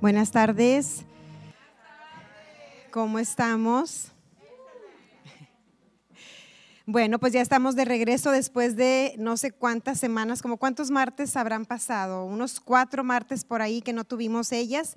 Buenas tardes. ¿Cómo estamos? Bueno, pues ya estamos de regreso después de no sé cuántas semanas, como cuántos martes habrán pasado, unos cuatro martes por ahí que no tuvimos ellas.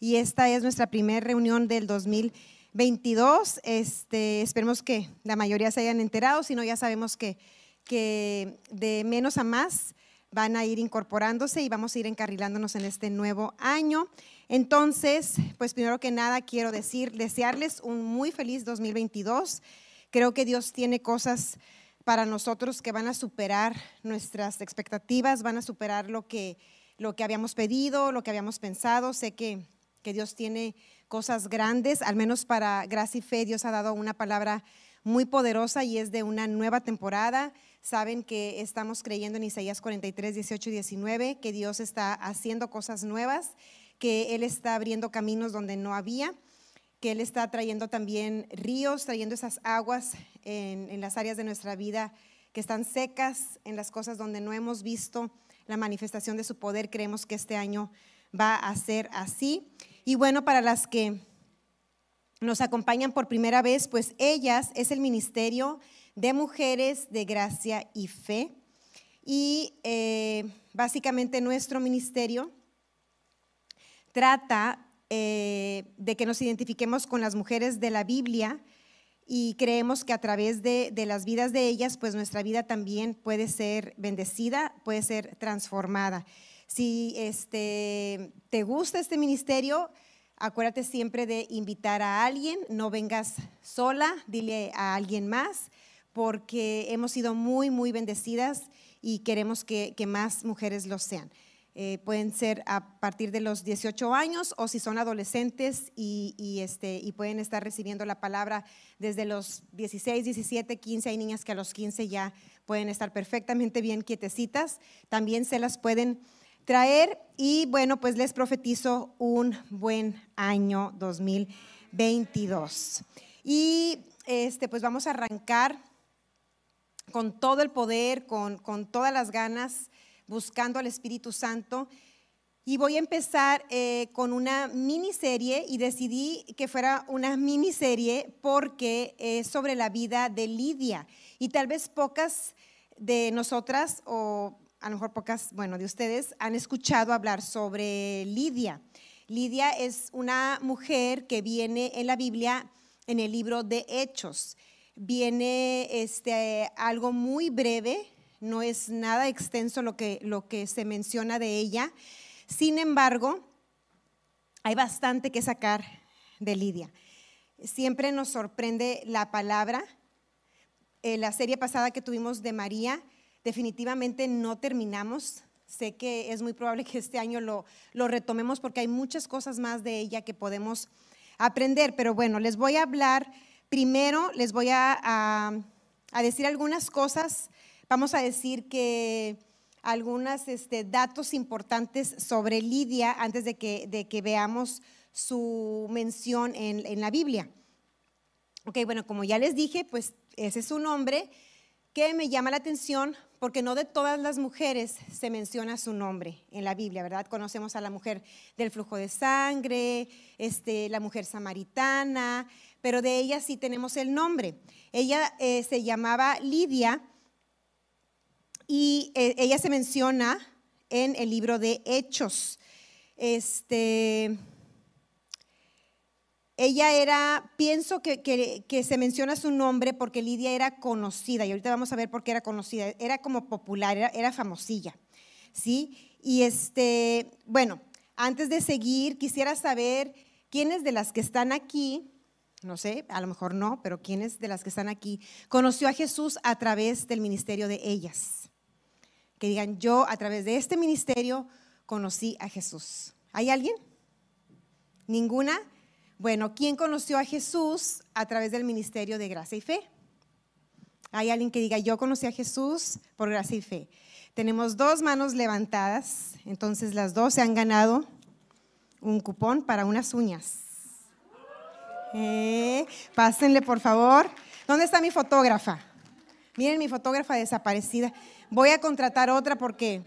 Y esta es nuestra primera reunión del 2022. Este, esperemos que la mayoría se hayan enterado, si no ya sabemos que, que de menos a más van a ir incorporándose y vamos a ir encarrilándonos en este nuevo año. Entonces, pues primero que nada quiero decir, desearles un muy feliz 2022. Creo que Dios tiene cosas para nosotros que van a superar nuestras expectativas, van a superar lo que, lo que habíamos pedido, lo que habíamos pensado. Sé que, que Dios tiene cosas grandes, al menos para gracia y fe, Dios ha dado una palabra muy poderosa y es de una nueva temporada. Saben que estamos creyendo en Isaías 43, 18 y 19, que Dios está haciendo cosas nuevas, que Él está abriendo caminos donde no había, que Él está trayendo también ríos, trayendo esas aguas en, las áreas de nuestra vida que están secas, en las cosas donde no hemos visto la manifestación de su poder. Creemos que este año va a ser así. Y bueno, para las que nos acompañan por primera vez, pues ellas es el ministerio de mujeres de gracia y fe. Y eh, básicamente nuestro ministerio trata eh, de que nos identifiquemos con las mujeres de la Biblia y creemos que a través de, las vidas de ellas, pues nuestra vida también puede ser bendecida, puede ser transformada. Si este, te gusta este ministerio, acuérdate siempre de invitar a alguien, no vengas sola, dile a alguien más porque hemos sido muy, muy bendecidas y queremos que, más mujeres lo sean. Eh, pueden ser a partir de los 18 años o si son adolescentes y, este, y pueden estar recibiendo la palabra desde los 16, 17, 15. Hay niñas que a los 15 ya pueden estar perfectamente bien quietecitas. También se las pueden traer y bueno, pues les profetizo un buen año 2022. Y este, pues vamos a arrancar con todo el poder, con, todas las ganas, buscando al Espíritu Santo. Y voy a empezar eh, con una miniserie y decidí que fuera una miniserie porque es sobre la vida de Lidia. Y tal vez pocas de nosotras, o a lo mejor pocas, bueno, de ustedes, han escuchado hablar sobre Lidia. Lidia es una mujer que viene en la Biblia en el libro de Hechos viene este, algo muy breve, no es nada extenso lo que, lo que se menciona de ella. Sin embargo, hay bastante que sacar de Lidia. Siempre nos sorprende la palabra. Eh, la serie pasada que tuvimos de María, definitivamente no terminamos. Sé que es muy probable que este año lo, lo retomemos porque hay muchas cosas más de ella que podemos aprender. Pero bueno, les voy a hablar Primero les voy a, decir algunas cosas. Vamos a decir que algunos este, datos importantes sobre Lidia antes de que, veamos su mención en, en, la Biblia. Ok, bueno, como ya les dije, pues ese es un nombre que me llama la atención porque no de todas las mujeres se menciona su nombre en la Biblia, ¿verdad? Conocemos a la mujer del flujo de sangre, este, la mujer samaritana, pero de ella sí tenemos el nombre. Ella eh, se llamaba Lidia y eh, ella se menciona en el libro de Hechos. Este, ella era, pienso que, se menciona su nombre porque Lidia era conocida, y ahorita vamos a ver por qué era conocida, era como popular, era, era famosilla, ¿sí? Y este, bueno, antes de seguir, quisiera saber quiénes de las que están aquí no sé, a lo mejor no, pero ¿quiénes de las que están aquí conoció a Jesús a través del ministerio de ellas? Que digan, yo a través de este ministerio conocí a Jesús. ¿Hay alguien? ¿Ninguna? Bueno, ¿quién conoció a Jesús a través del ministerio de gracia y fe? ¿Hay alguien que diga, yo conocí a Jesús por gracia y fe? Tenemos dos manos levantadas, entonces las dos se han ganado un cupón para unas uñas. Eh, pásenle, por favor. ¿Dónde está mi fotógrafa? Miren mi fotógrafa desaparecida. Voy a contratar otra porque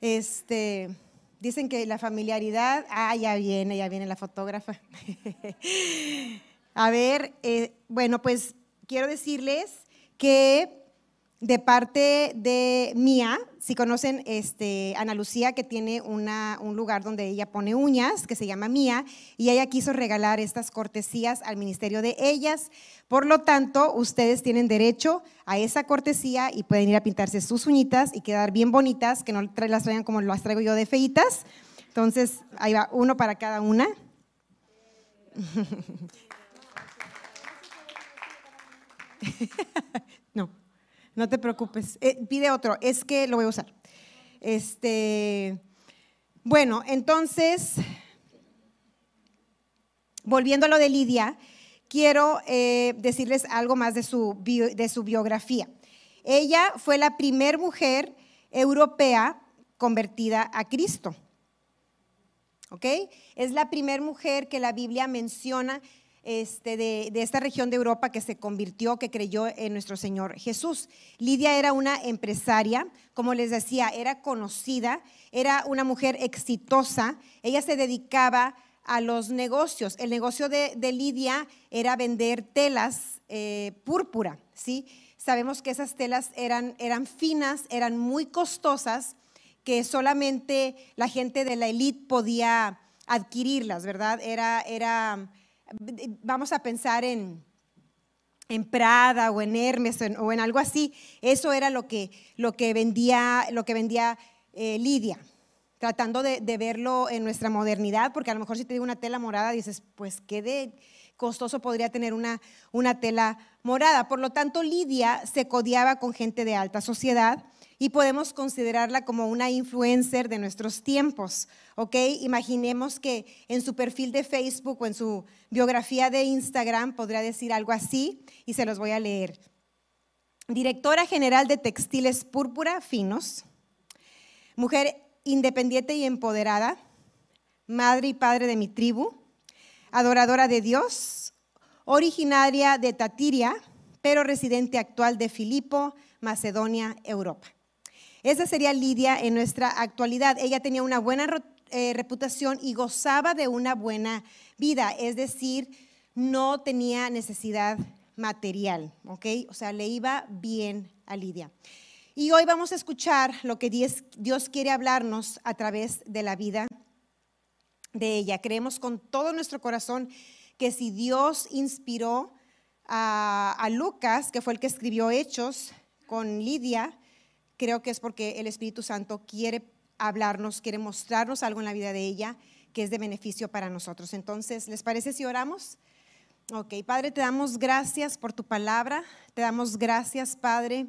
este Dicen que la familiaridad, ah, ya viene, ya viene la fotógrafa. A ver, eh, bueno, pues quiero decirles que de parte de Mía, si conocen este, Ana Lucía, que tiene un lugar donde ella pone uñas, que se llama Mía, y ella quiso regalar estas cortesías al ministerio de ellas. Por lo tanto, ustedes tienen derecho a esa cortesía y pueden ir a pintarse sus uñitas y quedar bien bonitas, que no las traigan como las traigo yo de feitas. Entonces, ahí va, uno para cada una. no. No te preocupes. Eh, pide otro. Es que lo voy a usar. Este, bueno, entonces, volviendo a lo de Lidia, quiero eh, decirles algo más de su, de su biografía. Ella fue la primera mujer europea convertida a Cristo. ¿Ok? Es la primera mujer que la Biblia menciona este, de, esta región de Europa que se convirtió, que creyó en nuestro Señor Jesús. Lidia era una empresaria, como les decía, era conocida, era una mujer exitosa, ella se dedicaba a los negocios. El negocio de, Lidia era vender telas eh, púrpura, ¿sí? Sabemos que esas telas eran, eran finas, eran muy costosas, que solamente la gente de la élite podía adquirirlas, ¿verdad? Era, era vamos a pensar en, en Prada o en Hermes o en, algo así, eso era lo que, lo que vendía, lo que vendía eh, Lidia, tratando de, verlo en nuestra modernidad, porque a lo mejor si te digo una tela morada, dices, pues qué de costoso podría tener una, una tela morada. Por lo tanto, Lidia se codiaba con gente de alta sociedad y podemos considerarla como una influencer de nuestros tiempos, ¿ok? Imaginemos que en su perfil de Facebook o en su biografía de Instagram podría decir algo así y se los voy a leer. Directora General de Textiles Púrpura Finos, mujer independiente y empoderada, madre y padre de mi tribu, adoradora de Dios, originaria de Tatiria, pero residente actual de Filipo, Macedonia, Europa. Esa sería Lidia en nuestra actualidad. Ella tenía una buena eh, reputación y gozaba de una buena vida, es decir, no tenía necesidad material, ¿ok? O sea, le iba bien a Lidia. Y hoy vamos a escuchar lo que Dios, quiere hablarnos a través de la vida de ella. Creemos con todo nuestro corazón que si Dios inspiró a Lucas, que fue el que escribió Hechos con Lidia, creo que es porque el Espíritu Santo quiere hablarnos, quiere mostrarnos algo en la vida de ella que es de beneficio para nosotros. Entonces, ¿les parece si oramos? Ok, Padre, te damos gracias por tu palabra, te damos gracias, Padre,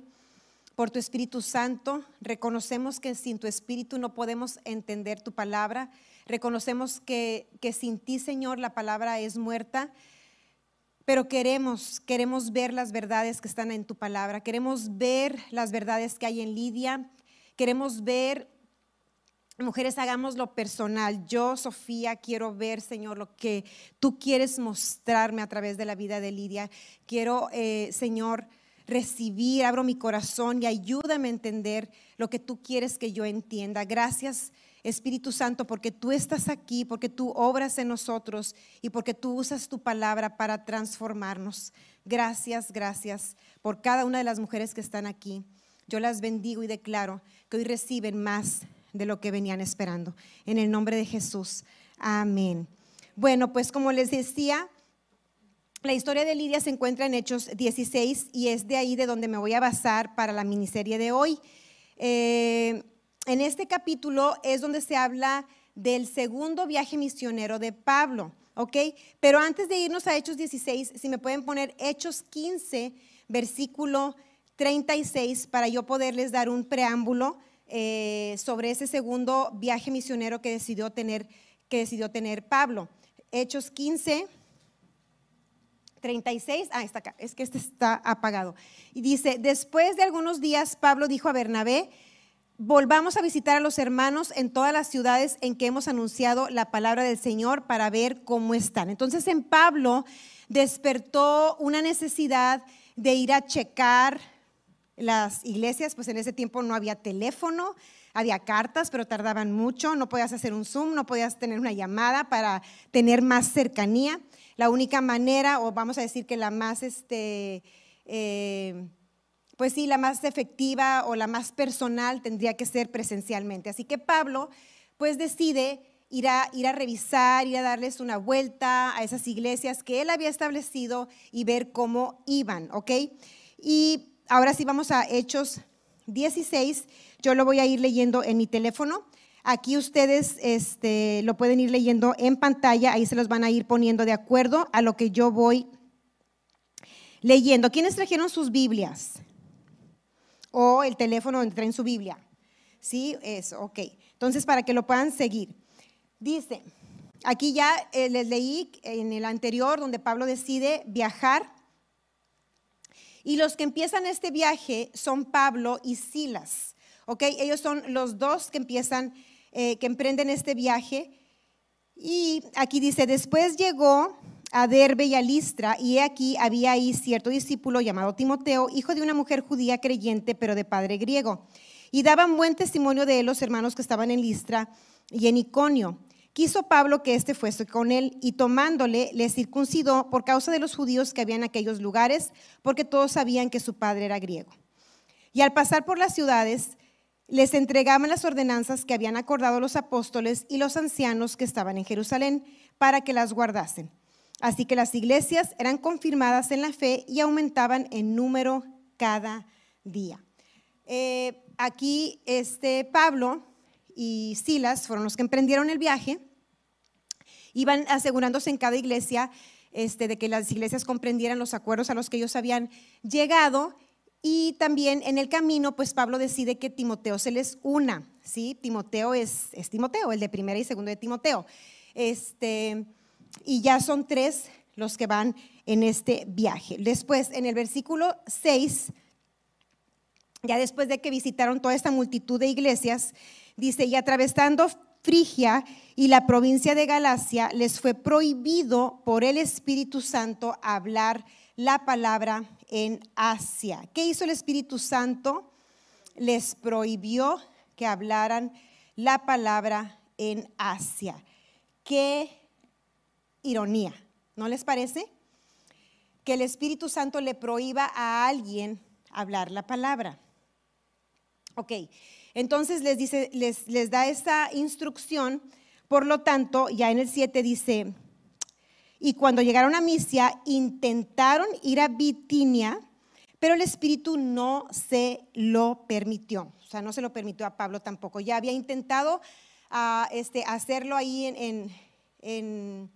por tu Espíritu Santo. Reconocemos que sin tu Espíritu no podemos entender tu palabra. Reconocemos que, que sin ti, Señor, la palabra es muerta pero queremos, queremos ver las verdades que están en tu palabra, queremos ver las verdades que hay en Lidia, queremos ver, mujeres, hagamos lo personal. Yo, Sofía, quiero ver, Señor, lo que tú quieres mostrarme a través de la vida de Lidia. Quiero, eh, Señor, recibir, abro mi corazón y ayúdame a entender lo que tú quieres que yo entienda. Gracias Espíritu Santo, porque tú estás aquí, porque tú obras en nosotros y porque tú usas tu palabra para transformarnos. Gracias, gracias por cada una de las mujeres que están aquí. Yo las bendigo y declaro que hoy reciben más de lo que venían esperando. En el nombre de Jesús. Amén. Bueno, pues como les decía, la historia de Lidia se encuentra en Hechos 16 y es de ahí de donde me voy a basar para la miniserie de hoy. Eh, en este capítulo es donde se habla del segundo viaje misionero de Pablo, ¿ok? Pero antes de irnos a Hechos 16, si me pueden poner Hechos 15, versículo 36, para yo poderles dar un preámbulo eh, sobre ese segundo viaje misionero que decidió tener, que decidió tener Pablo. Hechos 15, 36, ah, está acá, es que este está apagado. Y dice, después de algunos días, Pablo dijo a Bernabé, volvamos a visitar a los hermanos en todas las ciudades en que hemos anunciado la palabra del Señor para ver cómo están. Entonces en Pablo despertó una necesidad de ir a checar las iglesias, pues en ese tiempo no había teléfono, había cartas, pero tardaban mucho, no podías hacer un Zoom, no podías tener una llamada para tener más cercanía. La única manera, o vamos a decir que la más, este, eh, pues sí, la más efectiva o la más personal tendría que ser presencialmente. Así que Pablo, pues decide ir a, ir a revisar, ir a darles una vuelta a esas iglesias que él había establecido y ver cómo iban, ¿ok? Y ahora sí vamos a Hechos 16. Yo lo voy a ir leyendo en mi teléfono. Aquí ustedes este, lo pueden ir leyendo en pantalla, ahí se los van a ir poniendo de acuerdo a lo que yo voy leyendo. ¿Quiénes trajeron sus Biblias? O el teléfono donde traen su Biblia. ¿Sí? Eso, ok. Entonces, para que lo puedan seguir. Dice, aquí ya eh, les leí en el anterior donde Pablo decide viajar. Y los que empiezan este viaje son Pablo y Silas. ¿Ok? Ellos son los dos que empiezan, eh, que emprenden este viaje. Y aquí dice, después llegó a Derbe y a Listra, y aquí había ahí cierto discípulo llamado Timoteo, hijo de una mujer judía creyente, pero de padre griego. Y daban buen testimonio de él los hermanos que estaban en Listra y en Iconio. Quiso Pablo que éste fuese con él y tomándole le circuncidó por causa de los judíos que había en aquellos lugares, porque todos sabían que su padre era griego. Y al pasar por las ciudades, les entregaban las ordenanzas que habían acordado los apóstoles y los ancianos que estaban en Jerusalén para que las guardasen. Así que las iglesias eran confirmadas en la fe y aumentaban en número cada día. Eh, aquí este Pablo y Silas fueron los que emprendieron el viaje, iban asegurándose en cada iglesia este, de que las iglesias comprendieran los acuerdos a los que ellos habían llegado y también en el camino, pues Pablo decide que Timoteo se les una, ¿sí? Timoteo es, es Timoteo, el de primera y segundo de Timoteo. Este, y ya son tres los que van en este viaje. Después, en el versículo 6, ya después de que visitaron toda esta multitud de iglesias, Dice, y atravesando Frigia y la provincia de Galacia, les fue prohibido por el Espíritu Santo hablar la palabra en Asia. ¿Qué hizo el Espíritu Santo? Les prohibió que hablaran la palabra en Asia. Qué ironía, ¿no les parece? Que el Espíritu Santo le prohíba a alguien hablar la palabra. Ok, entonces les, dice, les, les da esa instrucción, por lo tanto, ya en el 7 dice, y cuando llegaron a Misia, intentaron ir a Bitinia, pero el Espíritu no se lo permitió. O sea, no se lo permitió a Pablo tampoco. Ya había intentado ah, este, hacerlo ahí en, en en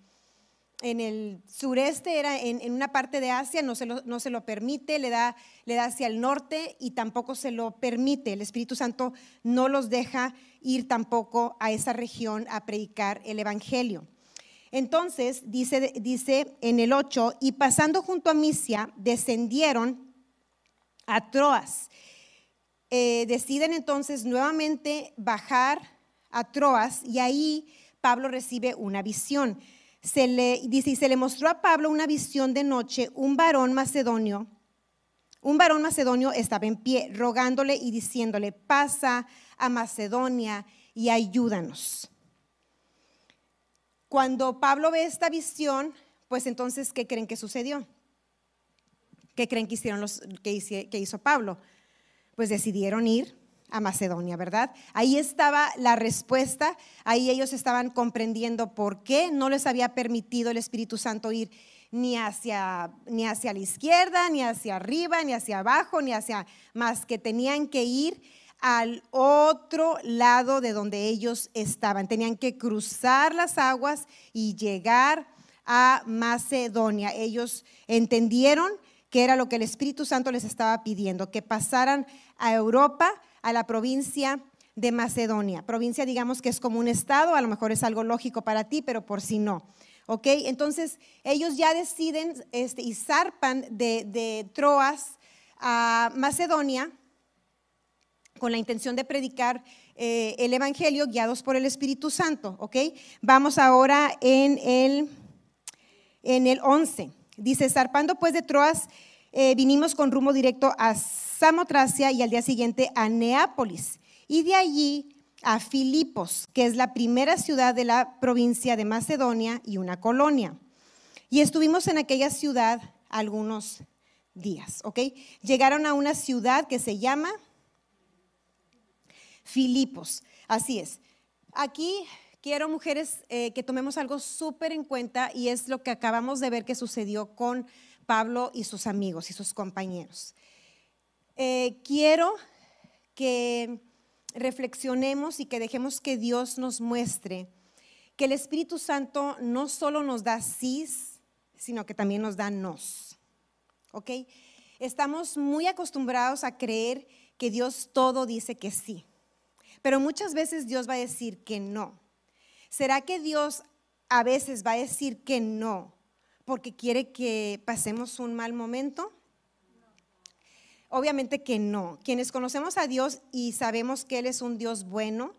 el sureste, era en, una parte de Asia, no se, lo, no se lo permite, le da, le da hacia el norte y tampoco se lo permite. El Espíritu Santo no los deja ir tampoco a esa región a predicar el Evangelio. Entonces, dice, dice en el 8, y pasando junto a Misia, descendieron a Troas. Eh, deciden entonces nuevamente bajar a Troas y ahí Pablo recibe una visión se le, dice, y se le mostró a Pablo una visión de noche, un varón macedonio. Un varón macedonio estaba en pie, rogándole y diciéndole, pasa a Macedonia y ayúdanos. Cuando Pablo ve esta visión, pues entonces, ¿qué creen que sucedió? ¿Qué creen que, hicieron los, que hizo Pablo? Pues decidieron ir a Macedonia, ¿verdad? Ahí estaba la respuesta, ahí ellos estaban comprendiendo por qué no les había permitido el Espíritu Santo ir ni hacia, ni hacia la izquierda, ni hacia arriba, ni hacia abajo, ni hacia más que tenían que ir al otro lado de donde ellos estaban. Tenían que cruzar las aguas y llegar a Macedonia. Ellos entendieron que era lo que el Espíritu Santo les estaba pidiendo, que pasaran a Europa a la provincia de Macedonia. Provincia, digamos que es como un estado, a lo mejor es algo lógico para ti, pero por si no. ¿Ok? Entonces, ellos ya deciden este, y zarpan de, Troas a Macedonia con la intención de predicar eh, el Evangelio guiados por el Espíritu Santo. ¿Ok? Vamos ahora en el, en el 11. Dice, zarpando pues de Troas, eh, vinimos con rumbo directo a Y al día siguiente a Neápolis. y de allí a Filipos, que es la primera ciudad de la provincia de Macedonia y una colonia. Y estuvimos en aquella ciudad algunos días, ¿ok? Llegaron a una ciudad que se llama Filipos, así es. Aquí quiero, mujeres, eh, que tomemos algo súper en cuenta y es lo que acabamos de ver que sucedió con Pablo y sus amigos y sus compañeros. Eh, quiero que reflexionemos y que dejemos que Dios nos muestre que el Espíritu Santo no solo nos da sí, sino que también nos da nos. ¿Ok? Estamos muy acostumbrados a creer que Dios todo dice que sí, pero muchas veces Dios va a decir que no. ¿Será que Dios a veces va a decir que no porque quiere que pasemos un mal momento? Obviamente que no. Quienes conocemos a Dios y sabemos que Él es un Dios bueno,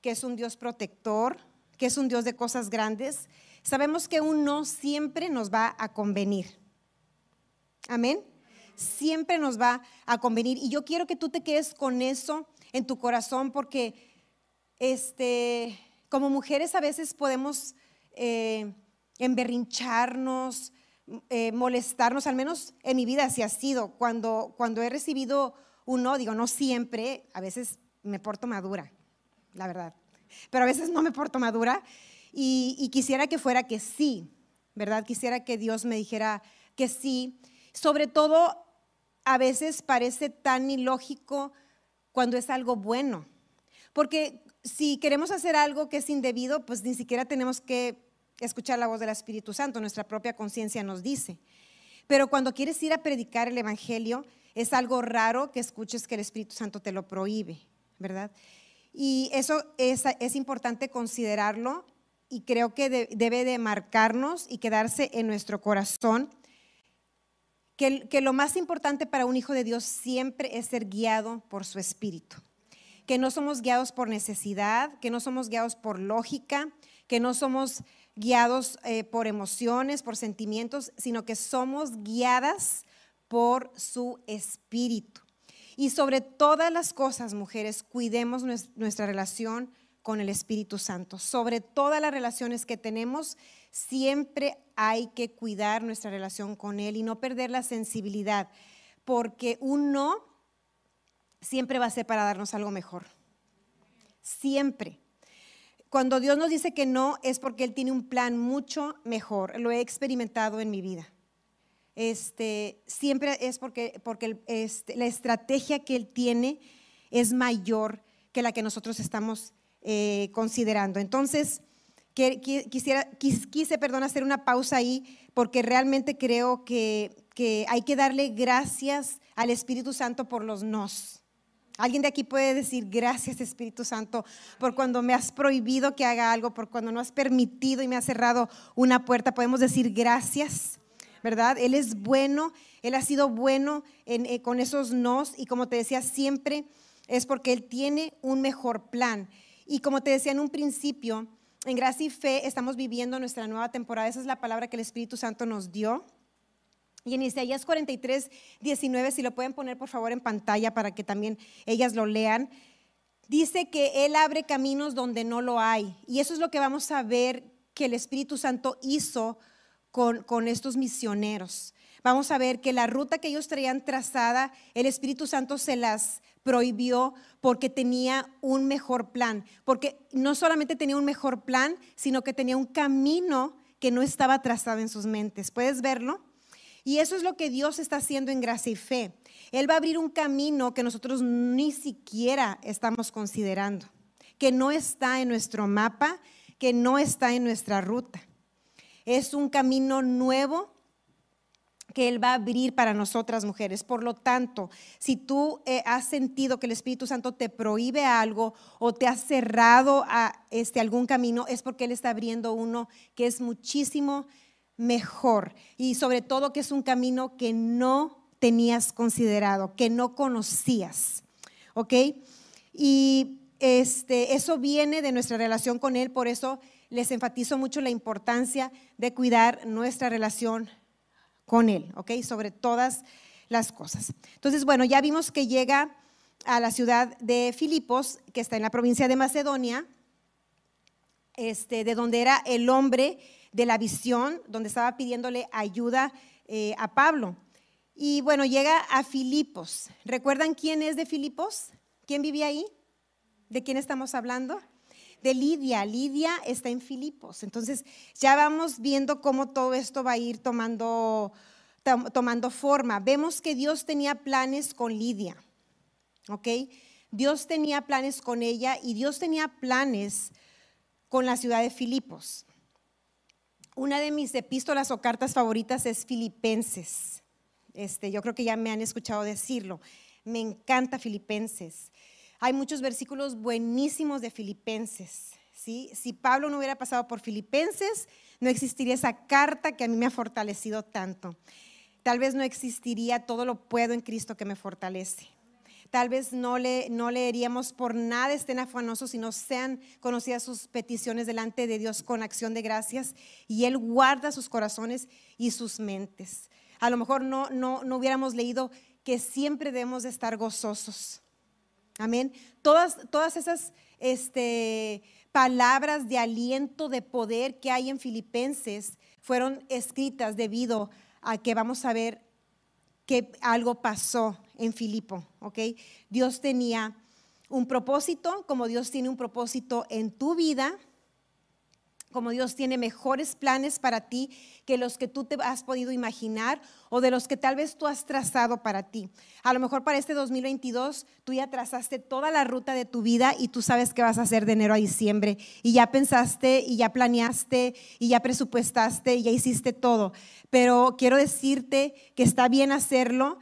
que es un Dios protector, que es un Dios de cosas grandes, sabemos que un no siempre nos va a convenir. Amén. Siempre nos va a convenir. Y yo quiero que tú te quedes con eso en tu corazón porque este, como mujeres a veces podemos eh, emberrincharnos, eh, molestarnos, al menos en mi vida así ha sido. Cuando, cuando he recibido un no, digo, no siempre, a veces me porto madura, la verdad, pero a veces no me porto madura y, quisiera que fuera que sí, ¿verdad? Quisiera que Dios me dijera que sí. Sobre todo, a veces parece tan ilógico cuando es algo bueno, porque si queremos hacer algo que es indebido, pues ni siquiera tenemos que escuchar la voz del Espíritu Santo, nuestra propia conciencia nos dice. Pero cuando quieres ir a predicar el Evangelio, es algo raro que escuches que el Espíritu Santo te lo prohíbe, ¿verdad? Y eso es, importante considerarlo y creo que debe de marcarnos y quedarse en nuestro corazón. Que, que lo más importante para un hijo de Dios siempre es ser guiado por su Espíritu. Que no somos guiados por necesidad, que no somos guiados por lógica, que no somos guiados eh, por emociones, por sentimientos, sino que somos guiadas por su espíritu. Y sobre todas las cosas, mujeres, cuidemos nuestra relación con el Espíritu Santo. Sobre todas las relaciones que tenemos, siempre hay que cuidar nuestra relación con Él y no perder la sensibilidad, porque un no siempre va a ser para darnos algo mejor. Siempre. Cuando Dios nos dice que no es porque Él tiene un plan mucho mejor. Lo he experimentado en mi vida. Este, siempre es porque, porque este, la estrategia que Él tiene es mayor que la que nosotros estamos eh, considerando. Entonces, quisiera, quise, perdón, hacer una pausa ahí porque realmente creo que, que hay que darle gracias al Espíritu Santo por los nos. Alguien de aquí puede decir gracias Espíritu Santo por cuando me has prohibido que haga algo, por cuando no has permitido y me has cerrado una puerta. Podemos decir gracias, ¿verdad? Él es bueno, Él ha sido bueno eh, con esos nos y como te decía siempre es porque Él tiene un mejor plan. Y como te decía en un principio, en gracia y fe estamos viviendo nuestra nueva temporada. Esa es la palabra que el Espíritu Santo nos dio. Y en Isaías 43, 19, si lo pueden poner por favor en pantalla para que también ellas lo lean, dice que Él abre caminos donde no lo hay. Y eso es lo que vamos a ver que el Espíritu Santo hizo con, estos misioneros. Vamos a ver que la ruta que ellos traían trazada, el Espíritu Santo se las prohibió porque tenía un mejor plan. Porque no solamente tenía un mejor plan, sino que tenía un camino que no estaba trazado en sus mentes. ¿Puedes verlo? Y eso es lo que Dios está haciendo en gracia y fe. Él va a abrir un camino que nosotros ni siquiera estamos considerando, que no está en nuestro mapa, que no está en nuestra ruta. Es un camino nuevo que Él va a abrir para nosotras mujeres. Por lo tanto, si tú eh, has sentido que el Espíritu Santo te prohíbe algo o te ha cerrado a este, algún camino, es porque Él está abriendo uno que es muchísimo mejor y sobre todo que es un camino que no tenías considerado, que no conocías. ¿Ok? Y este, eso viene de nuestra relación con Él, por eso les enfatizo mucho la importancia de cuidar nuestra relación con Él, ¿ok? Sobre todas las cosas. Entonces, bueno, ya vimos que llega a la ciudad de Filipos, que está en la provincia de Macedonia, este, de donde era el hombre de la visión, donde estaba pidiéndole ayuda eh, a Pablo. Y bueno, llega a Filipos. ¿Recuerdan quién es de Filipos? ¿Quién vivía ahí? ¿De quién estamos hablando? De Lidia. Lidia está en Filipos. Entonces ya vamos viendo cómo todo esto va a ir tomando, tomando forma. Vemos que Dios tenía planes con Lidia. ¿Ok? Dios tenía planes con ella y Dios tenía planes con la ciudad de Filipos. Una de mis epístolas o cartas favoritas es Filipenses. Este, yo creo que ya me han escuchado decirlo. Me encanta Filipenses. Hay muchos versículos buenísimos de Filipenses. ¿sí? Si Pablo no hubiera pasado por Filipenses, no existiría esa carta que a mí me ha fortalecido tanto. Tal vez no existiría todo lo puedo en Cristo que me fortalece. Tal vez no, le, no leeríamos por nada estén afanosos y no sean conocidas sus peticiones delante de Dios con acción de gracias y Él guarda sus corazones y sus mentes. A lo mejor no, no, no hubiéramos leído que siempre debemos de estar gozosos. Amén. Todas, todas esas este, palabras de aliento, de poder que hay en Filipenses fueron escritas debido a que vamos a ver que algo pasó en Filipo, ¿ok? Dios tenía un propósito, como Dios tiene un propósito en tu vida, como Dios tiene mejores planes para ti que los que tú te has podido imaginar o de los que tal vez tú has trazado para ti. A lo mejor para este 2022 tú ya trazaste toda la ruta de tu vida y tú sabes qué vas a hacer de enero a diciembre y ya pensaste y ya planeaste y ya presupuestaste y ya hiciste todo. Pero quiero decirte que está bien hacerlo,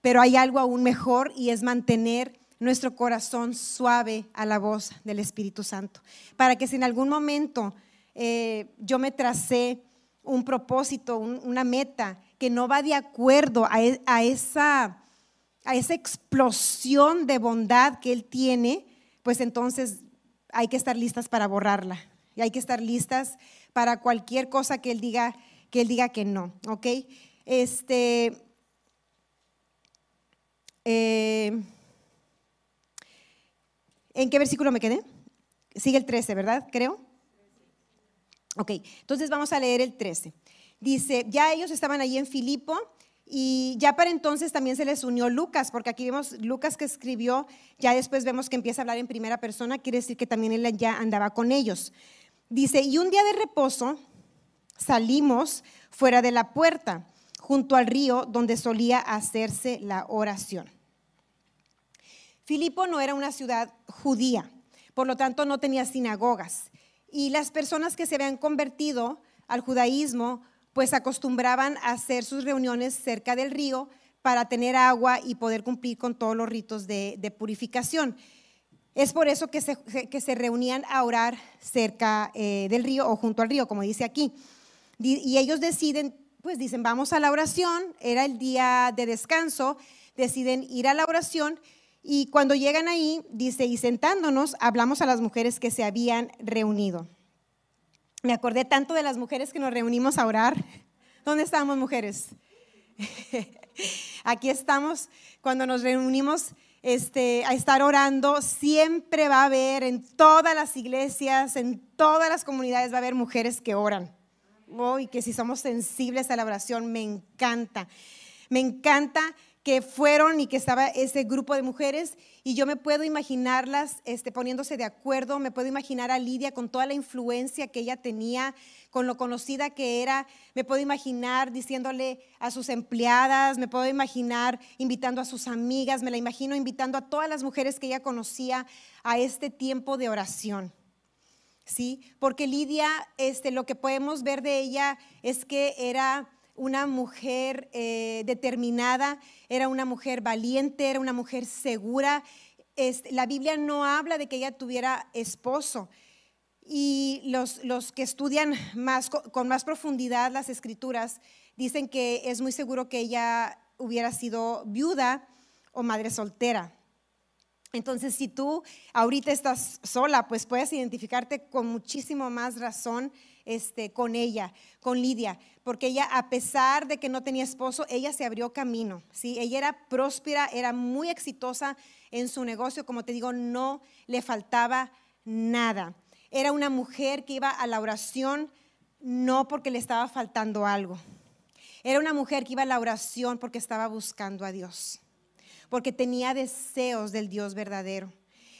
pero hay algo aún mejor y es mantener nuestro corazón suave a la voz del Espíritu Santo. Para que si en algún momento eh, yo me tracé un propósito, una meta que no va de acuerdo e, a, esa, a esa explosión de bondad que Él tiene, pues entonces hay que estar listas para borrarla. Y hay que estar listas para cualquier cosa que Él diga que, él diga que no. ¿Ok? Este. Eh, ¿En qué versículo me quedé? Sigue el 13, ¿verdad? Creo. Ok, entonces vamos a leer el 13. Dice, ya ellos estaban allí en Filipo y ya para entonces también se les unió Lucas, porque aquí vemos Lucas que escribió, ya después vemos que empieza a hablar en primera persona, quiere decir que también él ya andaba con ellos. Dice, y un día de reposo salimos fuera de la puerta, junto al río donde solía hacerse la oración. Filipo no era una ciudad judía, por lo tanto no tenía sinagogas. Y las personas que se habían convertido al judaísmo, pues acostumbraban a hacer sus reuniones cerca del río para tener agua y poder cumplir con todos los ritos de, purificación. Es por eso que se, reunían a orar cerca eh, del río o junto al río, como dice aquí. Y ellos deciden, pues dicen, vamos a la oración, era el día de descanso, deciden ir a la oración y cuando llegan ahí, dice, y sentándonos, hablamos a las mujeres que se habían reunido. Me acordé tanto de las mujeres que nos reunimos a orar. ¿Dónde estábamos mujeres? Aquí estamos cuando nos reunimos este, a estar orando. Siempre va a haber en todas las iglesias, en todas las comunidades va a haber mujeres que oran. Oh, y que si somos sensibles a la oración, me encanta. Me encanta que fueron y que estaba ese grupo de mujeres y yo me puedo imaginarlas este, poniéndose de acuerdo, me puedo imaginar a Lidia con toda la influencia que ella tenía, con lo conocida que era, me puedo imaginar diciéndole a sus empleadas, me puedo imaginar invitando a sus amigas, me la imagino invitando a todas las mujeres que ella conocía a este tiempo de oración. ¿Sí? Porque Lidia, este, lo que podemos ver de ella es que era una mujer eh, determinada, era una mujer valiente, era una mujer segura. la Biblia no habla de que ella tuviera esposo. Y los, los que estudian más, con más profundidad las escrituras dicen que es muy seguro que ella hubiera sido viuda o madre soltera. Entonces, si tú ahorita estás sola, pues puedes identificarte con muchísimo más razón este, con ella, con Lidia, porque ella, a pesar de que no tenía esposo, ella se abrió camino, ¿sí? Ella era próspera, era muy exitosa en su negocio, como te digo, no le faltaba nada. Era una mujer que iba a la oración no porque le estaba faltando algo. Era una mujer que iba a la oración porque estaba buscando a Dios, porque tenía deseos del Dios verdadero.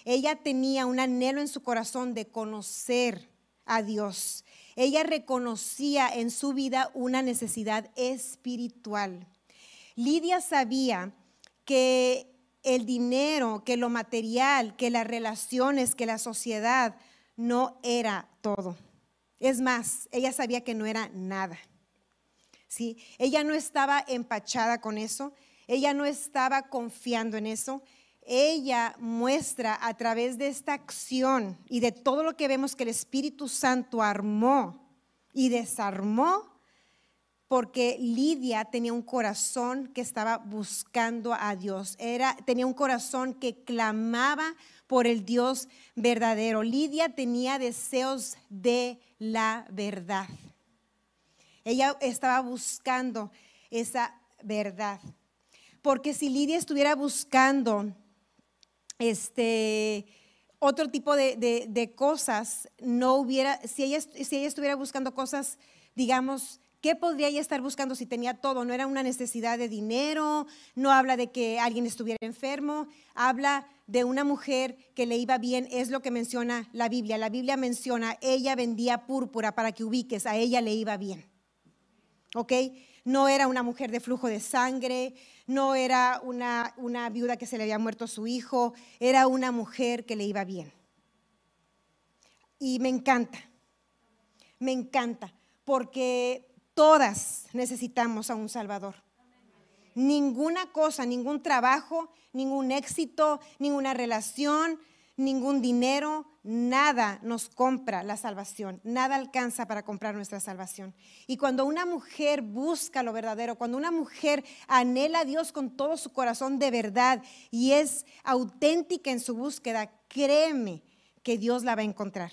Ella tenía un anhelo en su corazón de conocer a Dios. Ella reconocía en su vida una necesidad espiritual. Lidia sabía que el dinero, que lo material, que las relaciones, que la sociedad no era todo. Es más, ella sabía que no era nada. ¿Sí? Ella no estaba empachada con eso, ella no estaba confiando en eso, ella muestra a través de esta acción y de todo lo que vemos que el Espíritu Santo armó y desarmó, porque Lidia tenía un corazón que estaba buscando a Dios, Era, tenía un corazón que clamaba por el Dios verdadero. Lidia tenía deseos de la verdad. Ella estaba buscando esa verdad. Porque si Lidia estuviera buscando este, otro tipo de, cosas, no hubiera, si ella, si ella estuviera buscando cosas, digamos, ¿qué podría ella estar buscando si tenía todo? No era una necesidad de dinero, no habla de que alguien estuviera enfermo, habla de una mujer que le iba bien, es lo que menciona la Biblia. La Biblia menciona, ella vendía púrpura para que ubiques, a ella le iba bien. ¿Ok? No era una mujer de flujo de sangre, no era una, una viuda que se le había muerto su hijo, era una mujer que le iba bien. Y me encanta, me encanta, porque todas necesitamos a un Salvador. Ninguna cosa, ningún trabajo, ningún éxito, ninguna relación, ningún dinero, nada nos compra la salvación, nada alcanza para comprar nuestra salvación. Y cuando una mujer busca lo verdadero, cuando una mujer anhela a Dios con todo su corazón de verdad y es auténtica en su búsqueda, créeme que Dios la va a encontrar.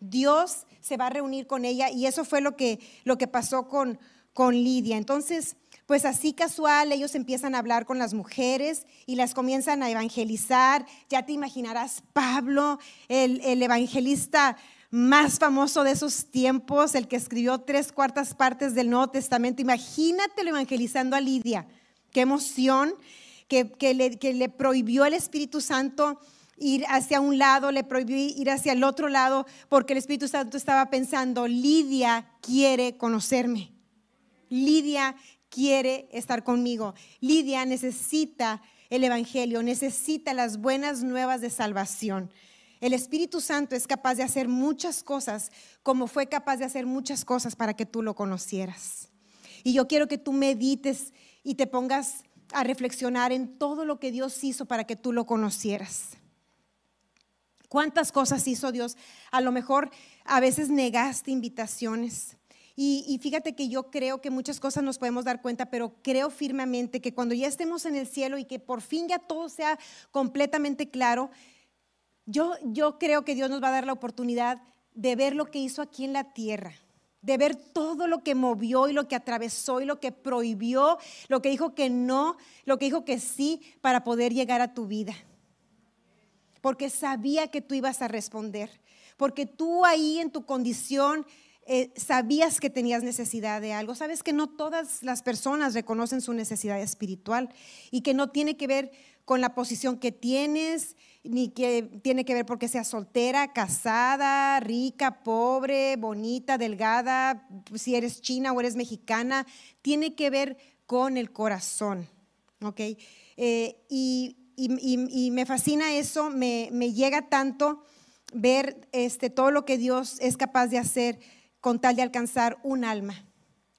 Dios se va a reunir con ella y eso fue lo que, lo que pasó con, con Lidia. Entonces, pues así casual, ellos empiezan a hablar con las mujeres y las comienzan a evangelizar. Ya te imaginarás Pablo, el, evangelista más famoso de esos tiempos, el que escribió tres cuartas partes del Nuevo Testamento. Imagínatelo evangelizando a Lidia. Qué emoción que, le, que le prohibió el Espíritu Santo ir hacia un lado, le prohibió ir hacia el otro lado, porque el Espíritu Santo estaba pensando, Lidia quiere conocerme. Lidia quiere estar conmigo. Lidia necesita el Evangelio, necesita las buenas nuevas de salvación. El Espíritu Santo es capaz de hacer muchas cosas como fue capaz de hacer muchas cosas para que tú lo conocieras. Y yo quiero que tú medites y te pongas a reflexionar en todo lo que Dios hizo para que tú lo conocieras. ¿Cuántas cosas hizo Dios? A lo mejor a veces negaste invitaciones. Y, fíjate que yo creo que muchas cosas nos podemos dar cuenta, pero creo firmemente que cuando ya estemos en el cielo y que por fin ya todo sea completamente claro, yo, yo creo que Dios nos va a dar la oportunidad de ver lo que hizo aquí en la tierra de ver todo lo que movió y lo que atravesó y lo que prohibió, lo que dijo que no, lo que dijo que sí para poder llegar a tu vida. Porque sabía que tú ibas a responder, porque tú ahí en tu condición eh, sabías que tenías necesidad de algo. Sabes que no todas las personas reconocen su necesidad espiritual y que no tiene que ver con la posición que tienes, ni que tiene que ver porque seas soltera, casada, rica, pobre, bonita, delgada, si eres china o eres mexicana, tiene que ver con el corazón. ¿ok? Eh, y, me fascina eso, me, me llega tanto ver este, todo lo que Dios es capaz de hacer con tal de alcanzar un alma,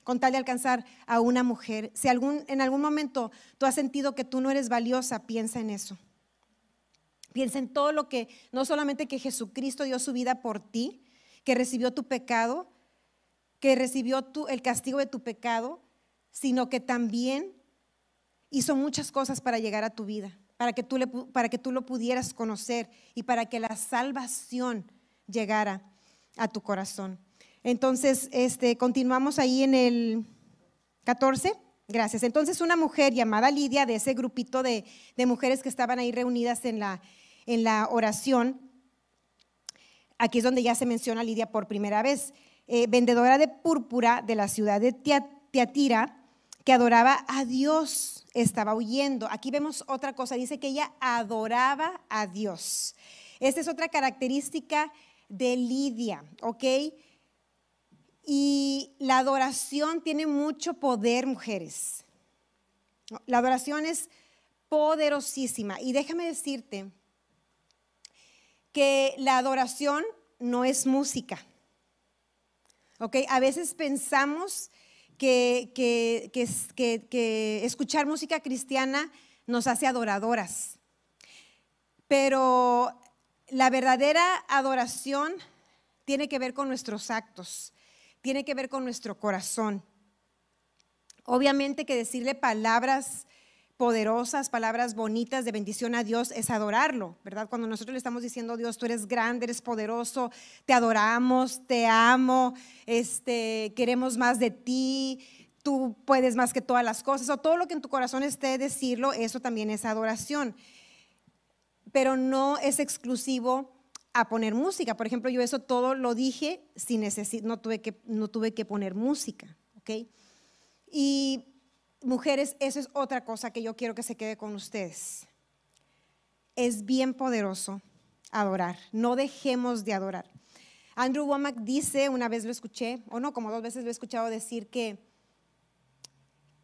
con tal de alcanzar a una mujer. Si en algún momento tú has sentido que tú no eres valiosa, piensa en eso. Piensa en todo lo que, no solamente que Jesucristo dio su vida por ti, que recibió tu pecado, que recibió el castigo de tu pecado, sino que también hizo muchas cosas para llegar a tu vida. para que tú, le, para que tú lo pudieras conocer y para que la salvación llegara a tu corazón. Entonces, este, continuamos ahí en el 14. Gracias. Entonces, una mujer llamada Lidia, de ese grupito de, mujeres que estaban ahí reunidas en la, en la oración, aquí es donde ya se menciona Lidia por primera vez, eh, vendedora de púrpura de la ciudad de Tiatira, que adoraba a Dios, estaba huyendo. Aquí vemos otra cosa, dice que ella adoraba a Dios. Esta es otra característica de Lidia, ¿ok? Y la adoración tiene mucho poder, mujeres. La adoración es poderosísima. Y déjame decirte que la adoración no es música. ¿Ok? A veces pensamos que, que, que, escuchar música cristiana nos hace adoradoras. Pero la verdadera adoración tiene que ver con nuestros actos, tiene que ver con nuestro corazón. Obviamente que decirle palabras poderosas, palabras bonitas de bendición a Dios es adorarlo, ¿verdad? Cuando nosotros le estamos diciendo, Dios, tú eres grande, eres poderoso, te adoramos, te amo, este, queremos más de ti, tú puedes más que todas las cosas, o todo lo que en tu corazón esté decirlo, eso también es adoración. Pero no es exclusivo a poner música. Por ejemplo, yo eso todo lo dije sin necesidad, no tuve que, no tuve que poner música, ¿ok? Y mujeres, eso es otra cosa que yo quiero que se quede con ustedes. Es bien poderoso adorar. No dejemos de adorar. Andrew Womack dice, una vez lo escuché, o no, como dos veces lo he escuchado decir que,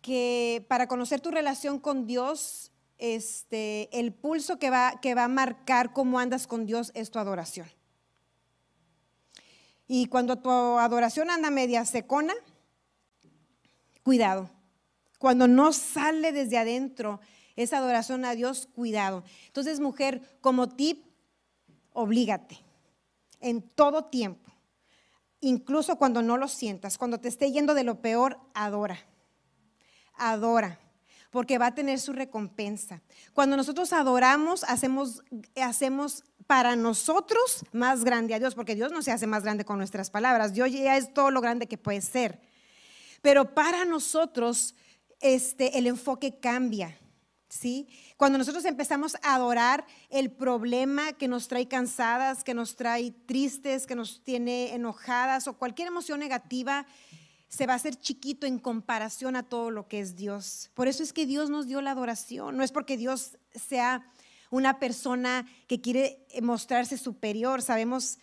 que para conocer tu relación con Dios, este, el pulso que va, que va a marcar cómo andas con Dios es tu adoración. Y cuando tu adoración anda media secona, cuidado, cuando no sale desde adentro esa adoración a Dios, cuidado. Entonces, mujer, como tip, oblígate en todo tiempo, incluso cuando no lo sientas, cuando te esté yendo de lo peor, adora, adora, porque va a tener su recompensa. Cuando nosotros adoramos, hacemos, hacemos para nosotros más grande a Dios, porque Dios no se hace más grande con nuestras palabras, Dios ya es todo lo grande que puede ser. Pero para nosotros este, el enfoque cambia. ¿Sí? Cuando nosotros empezamos a adorar el problema que nos trae cansadas, que nos trae tristes, que nos tiene enojadas o cualquier emoción negativa, se va a hacer chiquito en comparación a todo lo que es Dios. Por eso es que Dios nos dio la adoración. No es porque Dios sea una persona que quiere mostrarse superior. Sabemos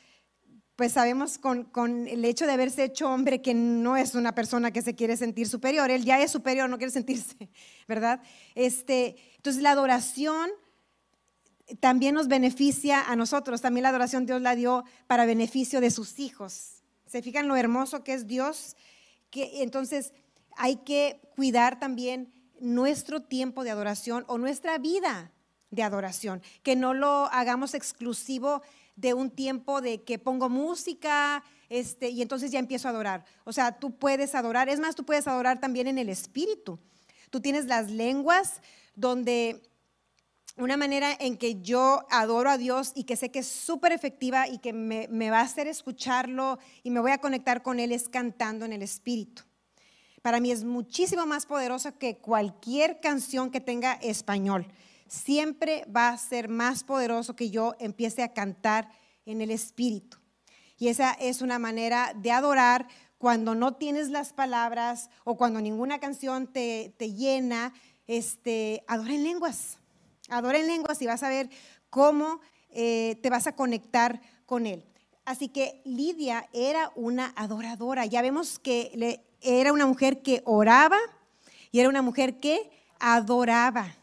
pues sabemos con, el hecho de haberse hecho hombre que no es una persona que se quiere sentir superior, él ya es superior, no quiere sentirse, ¿verdad? Este, entonces la adoración también nos beneficia a nosotros, también la adoración Dios la dio para beneficio de sus hijos. ¿Se fijan lo hermoso que es Dios? Que entonces hay que cuidar también nuestro tiempo de adoración o nuestra vida de adoración, que no lo hagamos exclusivo de un tiempo de que pongo música este, y entonces ya empiezo a adorar. O sea, tú puedes adorar, es más, tú puedes adorar también en el espíritu. Tú tienes las lenguas donde una manera en que yo adoro a Dios y que sé que es súper efectiva y que me, va a hacer escucharlo y me voy a conectar con Él es cantando en el Espíritu. Para mí es muchísimo más poderoso que cualquier canción que tenga español siempre va a ser más poderoso que yo empiece a cantar en el Espíritu. Y esa es una manera de adorar cuando no tienes las palabras o cuando ninguna canción te, llena, este, adora en lenguas. Adora en lenguas y vas a ver cómo eh, te vas a conectar con Él. Así que Lidia era una adoradora. Ya vemos que era una mujer que oraba y era una mujer que adoraba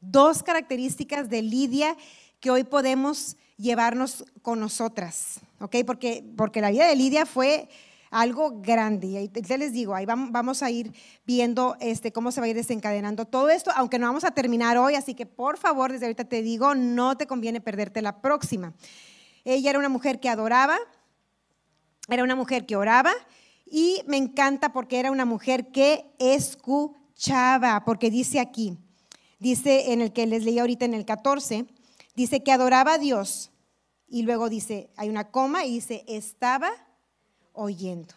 dos características de Lidia que hoy podemos llevarnos con nosotras, ¿ok? Porque, porque la vida de Lidia fue algo grande. Y ya les digo, ahí vamos a ir viendo este, cómo se va a ir desencadenando todo esto, aunque no vamos a terminar hoy, así que por favor, desde ahorita te digo, no te conviene perderte la próxima. Ella era una mujer que adoraba, era una mujer que oraba y me encanta porque era una mujer que escuchaba, porque dice aquí, dice en el que les leí ahorita en el 14, dice que adoraba a Dios y luego dice, hay una coma y dice, estaba oyendo.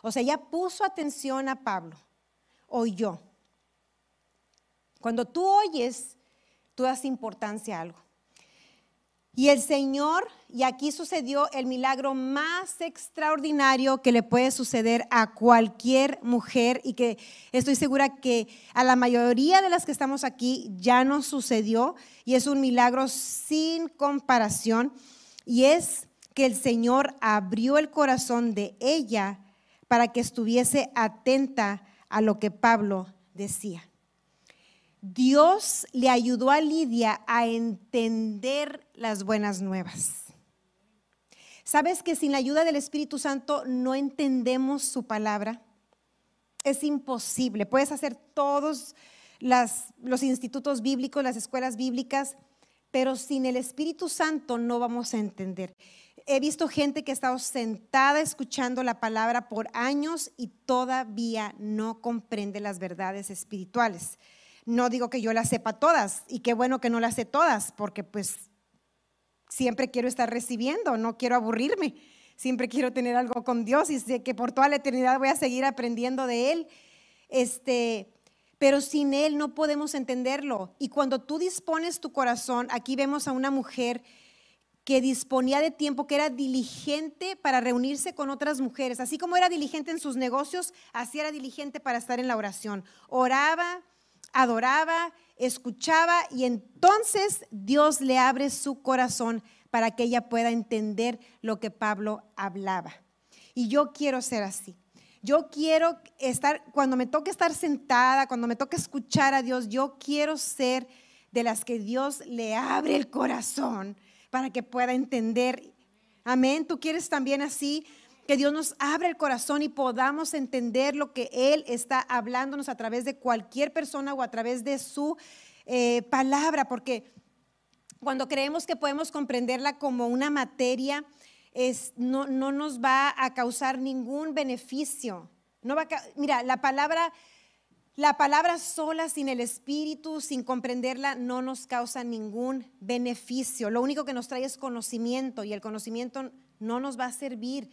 O sea, ya puso atención a Pablo, oyó. Cuando tú oyes, tú das importancia a algo. Y el Señor, y aquí sucedió el milagro más extraordinario que le puede suceder a cualquier mujer y que estoy segura que a la mayoría de las que estamos aquí ya nos sucedió y es un milagro sin comparación y es que el Señor abrió el corazón de ella para que estuviese atenta a lo que Pablo decía. Dios le ayudó a Lidia a entender las buenas nuevas. ¿Sabes que sin la ayuda del Espíritu Santo no entendemos su palabra? Es imposible. Puedes hacer todos los institutos bíblicos, las escuelas bíblicas, pero sin el Espíritu Santo no vamos a entender. He visto gente que ha estado sentada escuchando la palabra por años y todavía no comprende las verdades espirituales. No digo que yo las sepa todas y qué bueno que no las sé todas, porque pues siempre quiero estar recibiendo, no quiero aburrirme, siempre quiero tener algo con Dios y sé que por toda la eternidad voy a seguir aprendiendo de Él. Este, pero sin Él no podemos entenderlo. Y cuando tú dispones tu corazón, aquí vemos a una mujer que disponía de tiempo, que era diligente para reunirse con otras mujeres. Así como era diligente en sus negocios, así era diligente para estar en la oración. Oraba, adoraba, escuchaba y entonces Dios le abre su corazón para que ella pueda entender lo que Pablo hablaba. Y yo quiero ser así. Yo quiero estar, cuando me toque estar sentada, cuando me toque escuchar a Dios, yo quiero ser de las que Dios le abre el corazón para que pueda entender. Amén. ¿Tú quieres también así? que Dios nos abra el corazón y podamos entender lo que Él está hablándonos a través de cualquier persona o a través de su eh, palabra, porque cuando creemos que podemos comprenderla como una materia, es, no, no, nos va a causar ningún beneficio. No va mira, la palabra, la palabra sola, sin el Espíritu, sin comprenderla, no nos causa ningún beneficio. Lo único que nos trae es conocimiento y el conocimiento no nos va a servir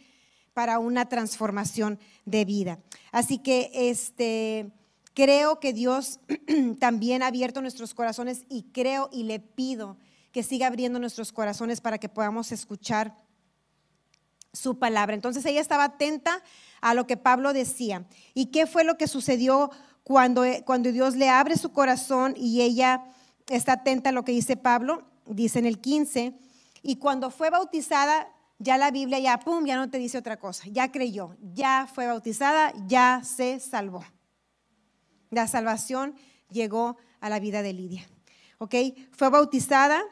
para una transformación de vida. Así que este creo que Dios también ha abierto nuestros corazones y creo y le pido que siga abriendo nuestros corazones para que podamos escuchar su palabra. Entonces ella estaba atenta a lo que Pablo decía. ¿Y qué fue lo que sucedió cuando, cuando Dios le abre su corazón y ella está atenta a lo que dice Pablo? Dice en el 15, y cuando fue bautizada, ya la Biblia ya, pum, ya no te dice otra cosa. Ya creyó, ya fue bautizada, ya se salvó. La salvación llegó a la vida de Lidia. ¿Ok? Fue bautizada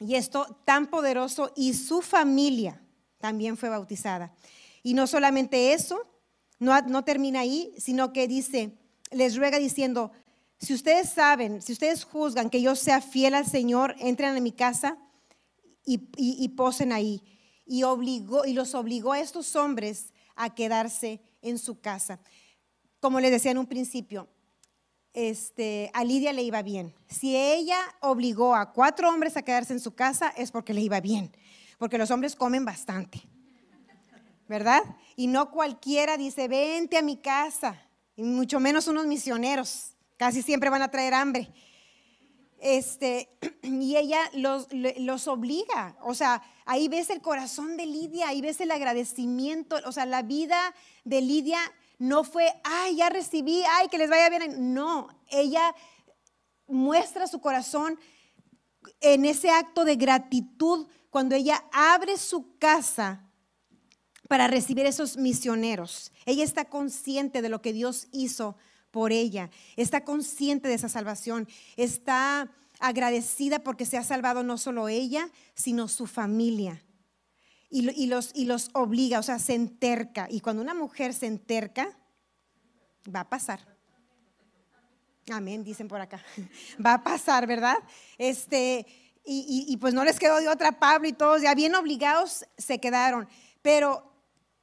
y esto tan poderoso y su familia también fue bautizada. Y no solamente eso, no, termina ahí, sino que dice, les ruega diciendo, si ustedes saben, si ustedes juzgan que yo sea fiel al Señor, entren a mi casa y, posen ahí. Y, obligó, y los obligó a estos hombres a quedarse en su casa. Como les decía en un principio, este, a Lidia le iba bien. Si ella obligó a cuatro hombres a quedarse en su casa, es porque le iba bien, porque los hombres comen bastante, ¿verdad? Y no cualquiera dice, vente a mi casa, y mucho menos unos misioneros, casi siempre van a traer hambre. Este, y ella los, los, obliga. O sea, ahí ves el corazón de Lidia, ahí ves el agradecimiento. O sea, la vida de Lidia no fue, ay, ya recibí, ay, que les vaya bien. No, ella muestra su corazón en ese acto de gratitud cuando ella abre su casa para recibir esos misioneros. Ella está consciente de lo que Dios hizo por ella, está consciente de esa salvación, está agradecida porque se ha salvado no solo ella, sino su familia. Y, los, obliga, o sea, se enterca. Y cuando una mujer se enterca, va a pasar. Amén, dicen por acá. Va a pasar, ¿verdad? Este, y, y, pues no les quedó de otra Pablo y todos, ya bien obligados se quedaron. Pero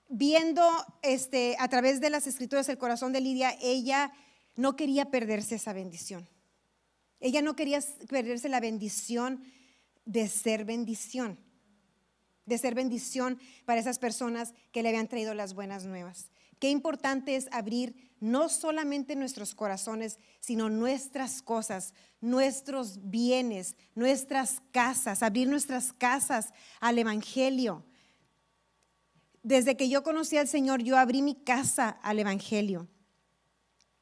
viendo este, a través de las escrituras el corazón de Lidia, ella no quería perderse esa bendición. Ella no quería perderse la bendición de ser bendición, de ser bendición para esas personas que le habían traído las buenas nuevas. Qué importante es abrir no solamente nuestros corazones, sino nuestras cosas, nuestros bienes, nuestras casas, abrir nuestras casas al Evangelio. Desde que yo conocí al Señor, yo abrí mi casa al Evangelio.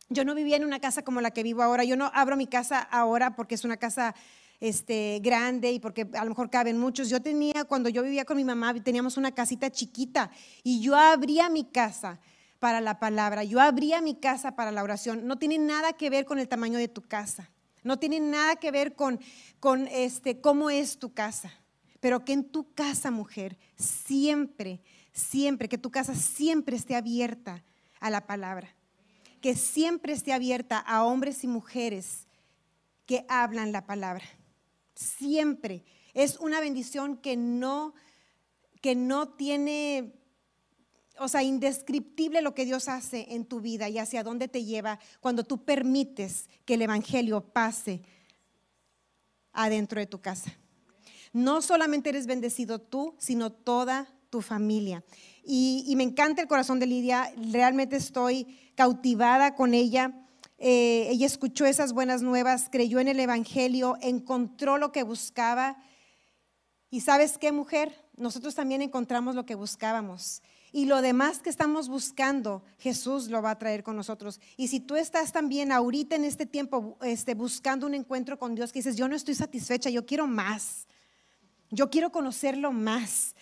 Yo no vivía en una casa como la que vivo ahora. Yo no abro mi casa ahora porque es una casa este, grande y porque a lo mejor caben muchos. Yo tenía, cuando yo vivía con mi mamá, teníamos una casita chiquita y yo abría mi casa para la palabra, yo abría mi casa para la oración. No tiene nada que ver con el tamaño de tu casa, no tiene nada que ver con, con este, cómo es tu casa, pero que en tu casa, mujer, siempre, siempre, que tu casa siempre esté abierta a la palabra que siempre esté abierta a hombres y mujeres que hablan la palabra. Siempre. Es una bendición que no, que no tiene, o sea, indescriptible lo que Dios hace en tu vida y hacia dónde te lleva cuando tú permites que el Evangelio pase adentro de tu casa. No solamente eres bendecido tú, sino toda tu familia. Y, me encanta el corazón de Lidia, realmente estoy cautivada con ella. Eh, ella escuchó esas buenas nuevas, creyó en el Evangelio, encontró lo que buscaba. Y sabes qué, mujer, nosotros también encontramos lo que buscábamos. Y lo demás que estamos buscando, Jesús lo va a traer con nosotros. Y si tú estás también ahorita en este tiempo este, buscando un encuentro con Dios, que dices, yo no estoy satisfecha, yo quiero más. Yo quiero conocerlo más.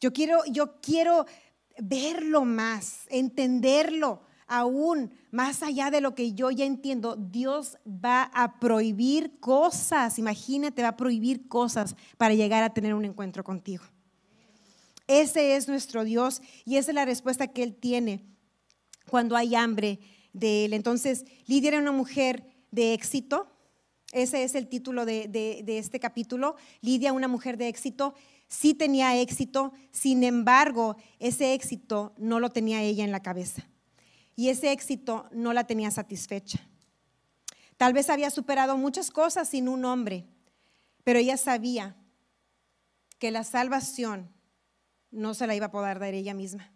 Yo quiero, yo quiero verlo más, entenderlo aún más allá de lo que yo ya entiendo. Dios va a prohibir cosas, imagínate, va a prohibir cosas para llegar a tener un encuentro contigo. Ese es nuestro Dios y esa es la respuesta que Él tiene cuando hay hambre de Él. Entonces, Lidia era una mujer de éxito. Ese es el título de, de este capítulo. Lidia, una mujer de éxito sí tenía éxito, sin embargo, ese éxito no lo tenía ella en la cabeza. Y ese éxito no la tenía satisfecha. Tal vez había superado muchas cosas sin un hombre, pero ella sabía que la salvación no se la iba a poder dar ella misma.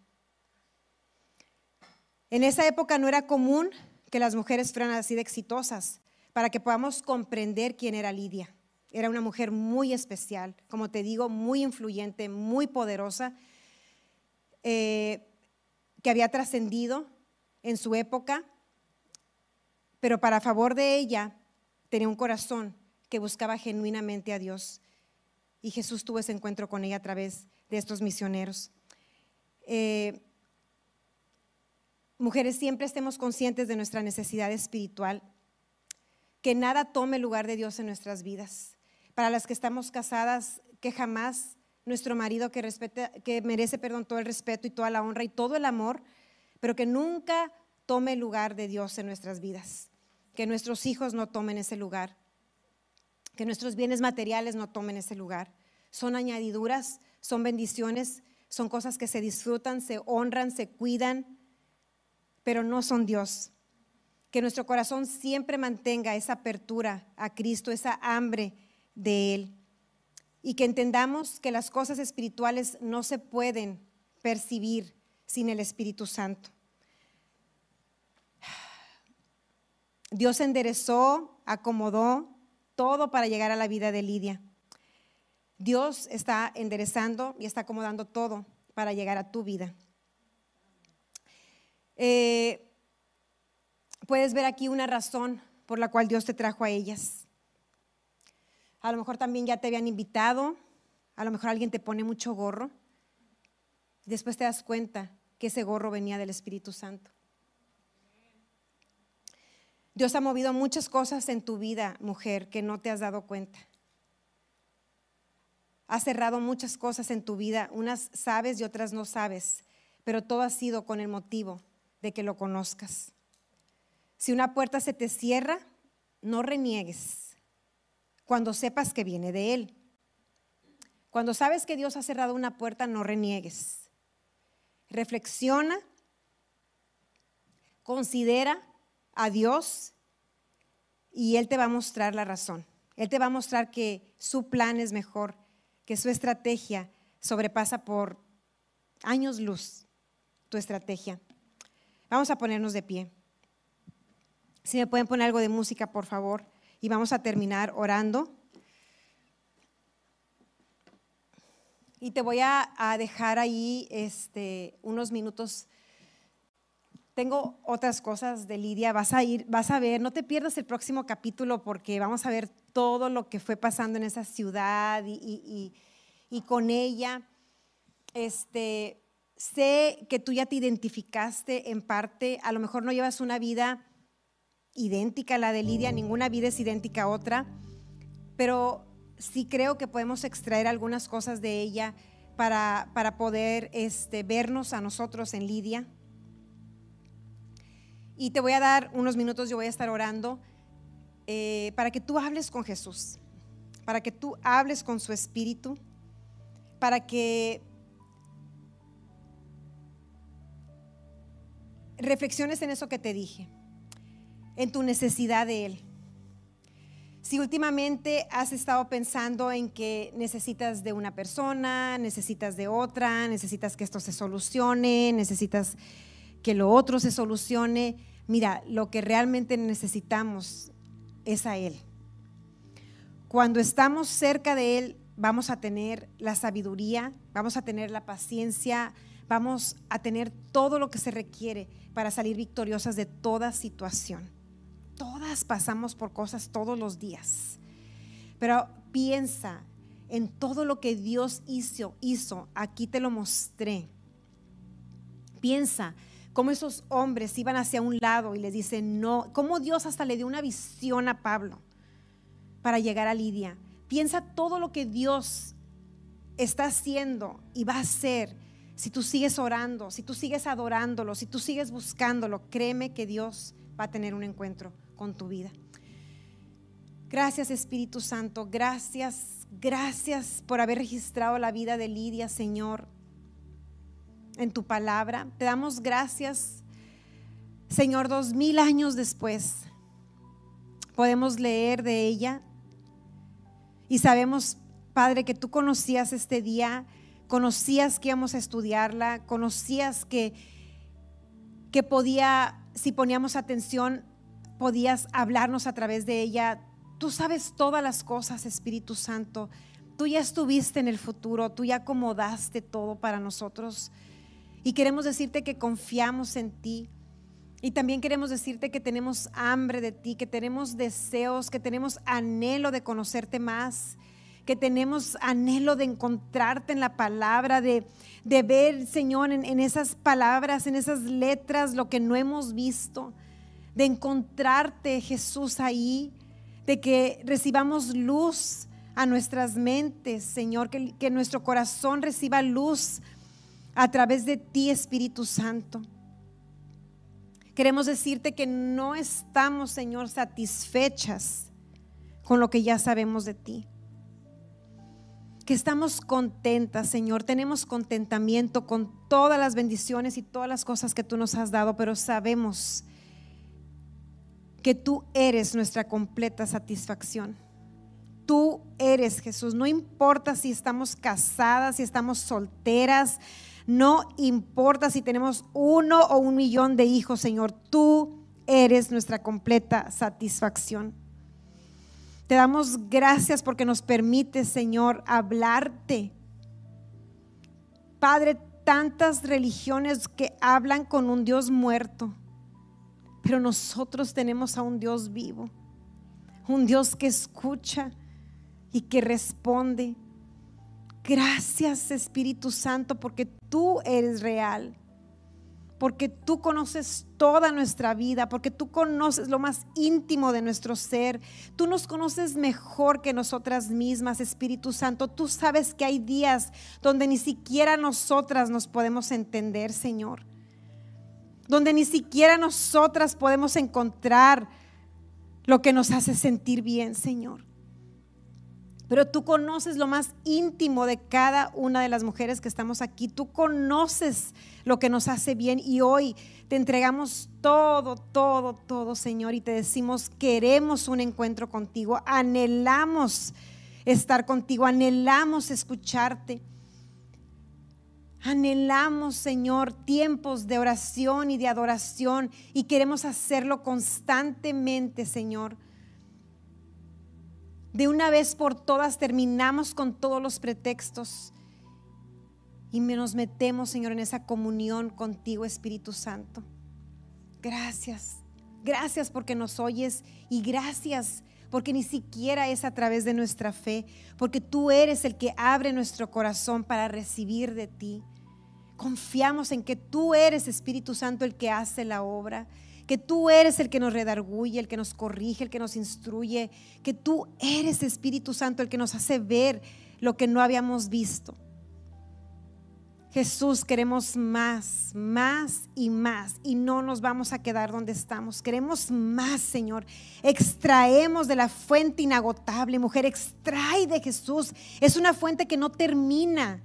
En esa época no era común que las mujeres fueran así de exitosas para que podamos comprender quién era Lidia. Era una mujer muy especial, como te digo, muy influyente, muy poderosa, eh, que había trascendido en su época, pero para favor de ella tenía un corazón que buscaba genuinamente a Dios. Y Jesús tuvo ese encuentro con ella a través de estos misioneros. Eh, mujeres, siempre estemos conscientes de nuestra necesidad espiritual, que nada tome lugar de Dios en nuestras vidas para las que estamos casadas, que jamás nuestro marido que, merece perdón, todo el respeto y toda la honra y todo el amor, pero que nunca tome el lugar de Dios en nuestras vidas, que nuestros hijos no tomen ese lugar, que nuestros bienes materiales no tomen ese lugar. Son añadiduras, son bendiciones, son cosas que se disfrutan, se honran, se cuidan, pero no son Dios. Que nuestro corazón siempre mantenga esa apertura a Cristo, esa hambre de Él. Y que entendamos que las cosas espirituales no se pueden percibir sin el Espíritu Santo. Dios enderezó, acomodó todo para llegar a la vida de Lidia. Dios está enderezando y está acomodando todo para llegar a tu vida. Eh, puedes ver aquí una razón por la cual Dios te trajo a ellas. A lo mejor también ya te habían invitado, a lo mejor alguien te pone mucho gorro. Después te das cuenta que ese gorro venía del Espíritu Santo. Dios ha movido muchas cosas en tu vida, mujer, que no te has dado cuenta. Ha cerrado muchas cosas en tu vida, unas sabes y otras no sabes, pero todo ha sido con el motivo de que lo conozcas. Si una puerta se te cierra, no reniegues cuando sepas que viene de Él. Cuando sabes que Dios ha cerrado una puerta, no reniegues. Reflexiona, considera a Dios y Él te va a mostrar la razón. Él te va a mostrar que su plan es mejor, que su estrategia sobrepasa por años luz tu estrategia. Vamos a ponernos de pie. Si me pueden poner algo de música, por favor, y vamos a terminar orando. Y te voy a, dejar ahí este, unos minutos. Tengo otras cosas de Lidia, vas a ir, vas a ver, no te pierdas el próximo capítulo porque vamos a ver todo lo que fue pasando en esa ciudad y, y con ella. Este, Sé que tú ya te identificaste en parte, a lo mejor no llevas una vida idéntica a la de Lidia, ninguna vida es idéntica a otra, pero sí creo que podemos extraer algunas cosas de ella para, para poder este, vernos a nosotros en Lidia. Y te voy a dar unos minutos, yo voy a estar orando eh, para que tú hables con Jesús, para que tú hables con su espíritu, para que reflexiones en eso que te dije, en tu necesidad de Él. Si últimamente has estado pensando en que necesitas de una persona, necesitas de otra, necesitas que esto se solucione, necesitas que lo otro se solucione, mira, lo que realmente necesitamos es a Él. Cuando estamos cerca de Él, vamos a tener la sabiduría, vamos a tener la paciencia, vamos a tener todo lo que se requiere para salir victoriosas de toda situación. Todas pasamos por cosas todos los días. Pero piensa en todo lo que Dios hizo, hizo. Aquí te lo mostré. Piensa cómo esos hombres iban hacia un lado y les dicen no, cómo Dios hasta le dio una visión a Pablo para llegar a Lidia. Piensa todo lo que Dios está haciendo y va a hacer si tú sigues orando, si tú sigues adorándolo, si tú sigues buscándolo, créeme que Dios va a tener un encuentro con tu vida. Gracias Espíritu Santo, gracias, gracias por haber registrado la vida de Lidia, Señor, en tu palabra. Te damos gracias, Señor, dos mil años después. Podemos leer de ella y sabemos, Padre, que tú conocías este día conocías que íbamos a estudiarla, conocías que, que podía, si poníamos atención, podías hablarnos a través de ella. Tú sabes todas las cosas, Espíritu Santo. Tú ya estuviste en el futuro, tú ya acomodaste todo para nosotros. Y queremos decirte que confiamos en ti. Y también queremos decirte que tenemos hambre de ti, que tenemos deseos, que tenemos anhelo de conocerte más que tenemos anhelo de encontrarte en la palabra, de, ver, Señor, en, en esas palabras, en esas letras, lo que no hemos visto, de encontrarte, Jesús, ahí, de que recibamos luz a nuestras mentes, Señor, que, nuestro corazón reciba luz a través de ti, Espíritu Santo. Queremos decirte que no estamos, Señor, satisfechas con lo que ya sabemos de ti que estamos contentas, Señor, tenemos contentamiento con todas las bendiciones y todas las cosas que tú nos has dado, pero sabemos que tú eres nuestra completa satisfacción. Tú eres Jesús, no importa si estamos casadas, si estamos solteras, no importa si tenemos uno o un millón de hijos, Señor, tú eres nuestra completa satisfacción. Te damos gracias porque nos permite, Señor, hablarte. Padre, tantas religiones que hablan con un Dios muerto, pero nosotros tenemos a un Dios vivo, un Dios que escucha y que responde. Gracias Espíritu Santo porque tú eres real porque tú conoces toda nuestra vida, porque tú conoces lo más íntimo de nuestro ser. Tú nos conoces mejor que nosotras mismas, Espíritu Santo. Tú sabes que hay días donde ni siquiera nosotras nos podemos entender, Señor. Donde ni siquiera nosotras podemos encontrar lo que nos hace sentir bien, Señor. Pero tú conoces lo más íntimo de cada una de las mujeres que estamos aquí. Tú conoces lo que nos hace bien y hoy te entregamos todo, todo, todo, Señor, y te decimos, queremos un encuentro contigo, anhelamos estar contigo, anhelamos escucharte. Anhelamos, Señor, tiempos de oración y de adoración y queremos hacerlo constantemente, Señor. De una vez por todas terminamos con todos los pretextos y nos metemos, Señor, en esa comunión contigo, Espíritu Santo. Gracias. Gracias porque nos oyes y gracias porque ni siquiera es a través de nuestra fe, porque tú eres el que abre nuestro corazón para recibir de ti. Confiamos en que tú eres Espíritu Santo el que hace la obra, que tú eres el que nos redarguye, el que nos corrige, el que nos instruye, que tú eres Espíritu Santo el que nos hace ver lo que no habíamos visto. Jesús, queremos más, más y más y no nos vamos a quedar donde estamos. Queremos más, Señor. Extraemos de la fuente inagotable, mujer, extrae de Jesús. Es una fuente que no termina.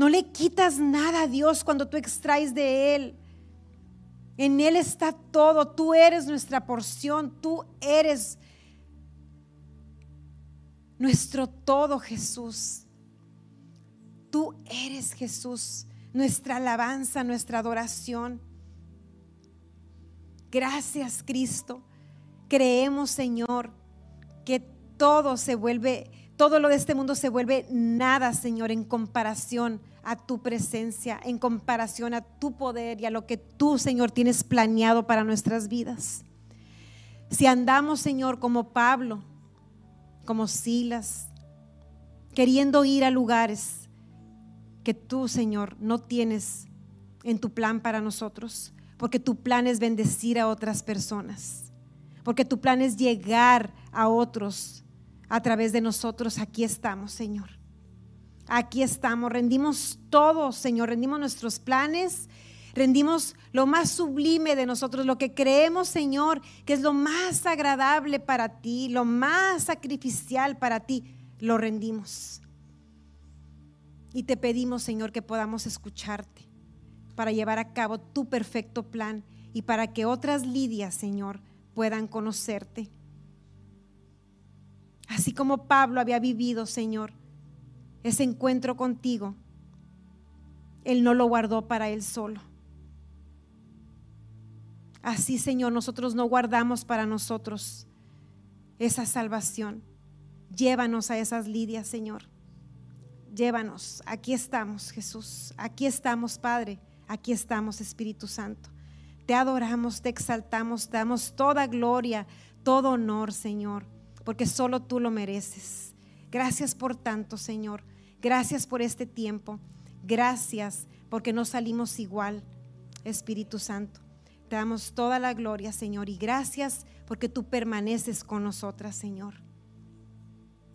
No le quitas nada a Dios cuando tú extraes de Él. En Él está todo. Tú eres nuestra porción. Tú eres nuestro todo, Jesús. Tú eres Jesús, nuestra alabanza, nuestra adoración. Gracias Cristo. Creemos Señor que todo se vuelve, todo lo de este mundo se vuelve nada Señor en comparación a tu presencia, en comparación a tu poder y a lo que tú Señor tienes planeado para nuestras vidas. Si andamos Señor como Pablo, como Silas, queriendo ir a lugares que tú, Señor, no tienes en tu plan para nosotros, porque tu plan es bendecir a otras personas, porque tu plan es llegar a otros a través de nosotros. Aquí estamos, Señor. Aquí estamos, rendimos todo, Señor, rendimos nuestros planes, rendimos lo más sublime de nosotros, lo que creemos, Señor, que es lo más agradable para ti, lo más sacrificial para ti, lo rendimos. Y te pedimos, Señor, que podamos escucharte para llevar a cabo tu perfecto plan y para que otras Lidias, Señor, puedan conocerte. Así como Pablo había vivido, Señor, ese encuentro contigo, Él no lo guardó para Él solo. Así, Señor, nosotros no guardamos para nosotros esa salvación. Llévanos a esas Lidias, Señor llévanos. Aquí estamos, Jesús. Aquí estamos, Padre. Aquí estamos, Espíritu Santo. Te adoramos, te exaltamos, damos toda gloria, todo honor, Señor, porque solo tú lo mereces. Gracias por tanto, Señor. Gracias por este tiempo. Gracias porque no salimos igual, Espíritu Santo. Te damos toda la gloria, Señor, y gracias porque tú permaneces con nosotras, Señor.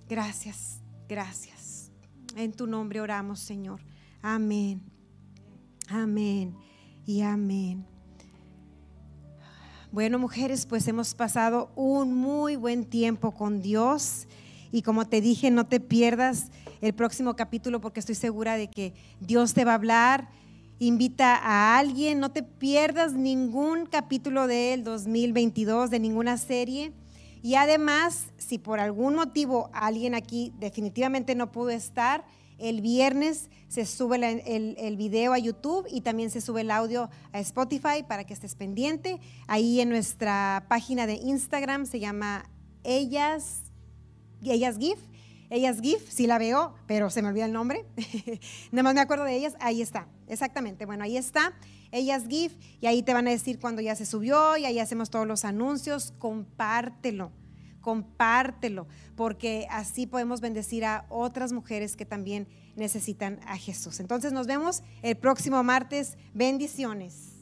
Gracias, gracias. En tu nombre oramos, Señor. Amén. Amén y amén. Bueno, mujeres, pues hemos pasado un muy buen tiempo con Dios. Y como te dije, no te pierdas el próximo capítulo porque estoy segura de que Dios te va a hablar. Invita a alguien, no te pierdas ningún capítulo del 2022, de ninguna serie. Y además, si por algún motivo alguien aquí definitivamente no pudo estar, el viernes se sube el, el, video a YouTube y también se sube el audio a Spotify para que estés pendiente. Ahí en nuestra página de Instagram se llama Ellas, Ellas GIF. Ellas GIF, sí la veo, pero se me olvida el nombre. Nada más me acuerdo de ellas. Ahí está, exactamente. Bueno, ahí está. Ellas GIF y ahí te van a decir cuando ya se subió y ahí hacemos todos los anuncios. Compártelo, compártelo, porque así podemos bendecir a otras mujeres que también necesitan a Jesús. Entonces nos vemos el próximo martes. Bendiciones.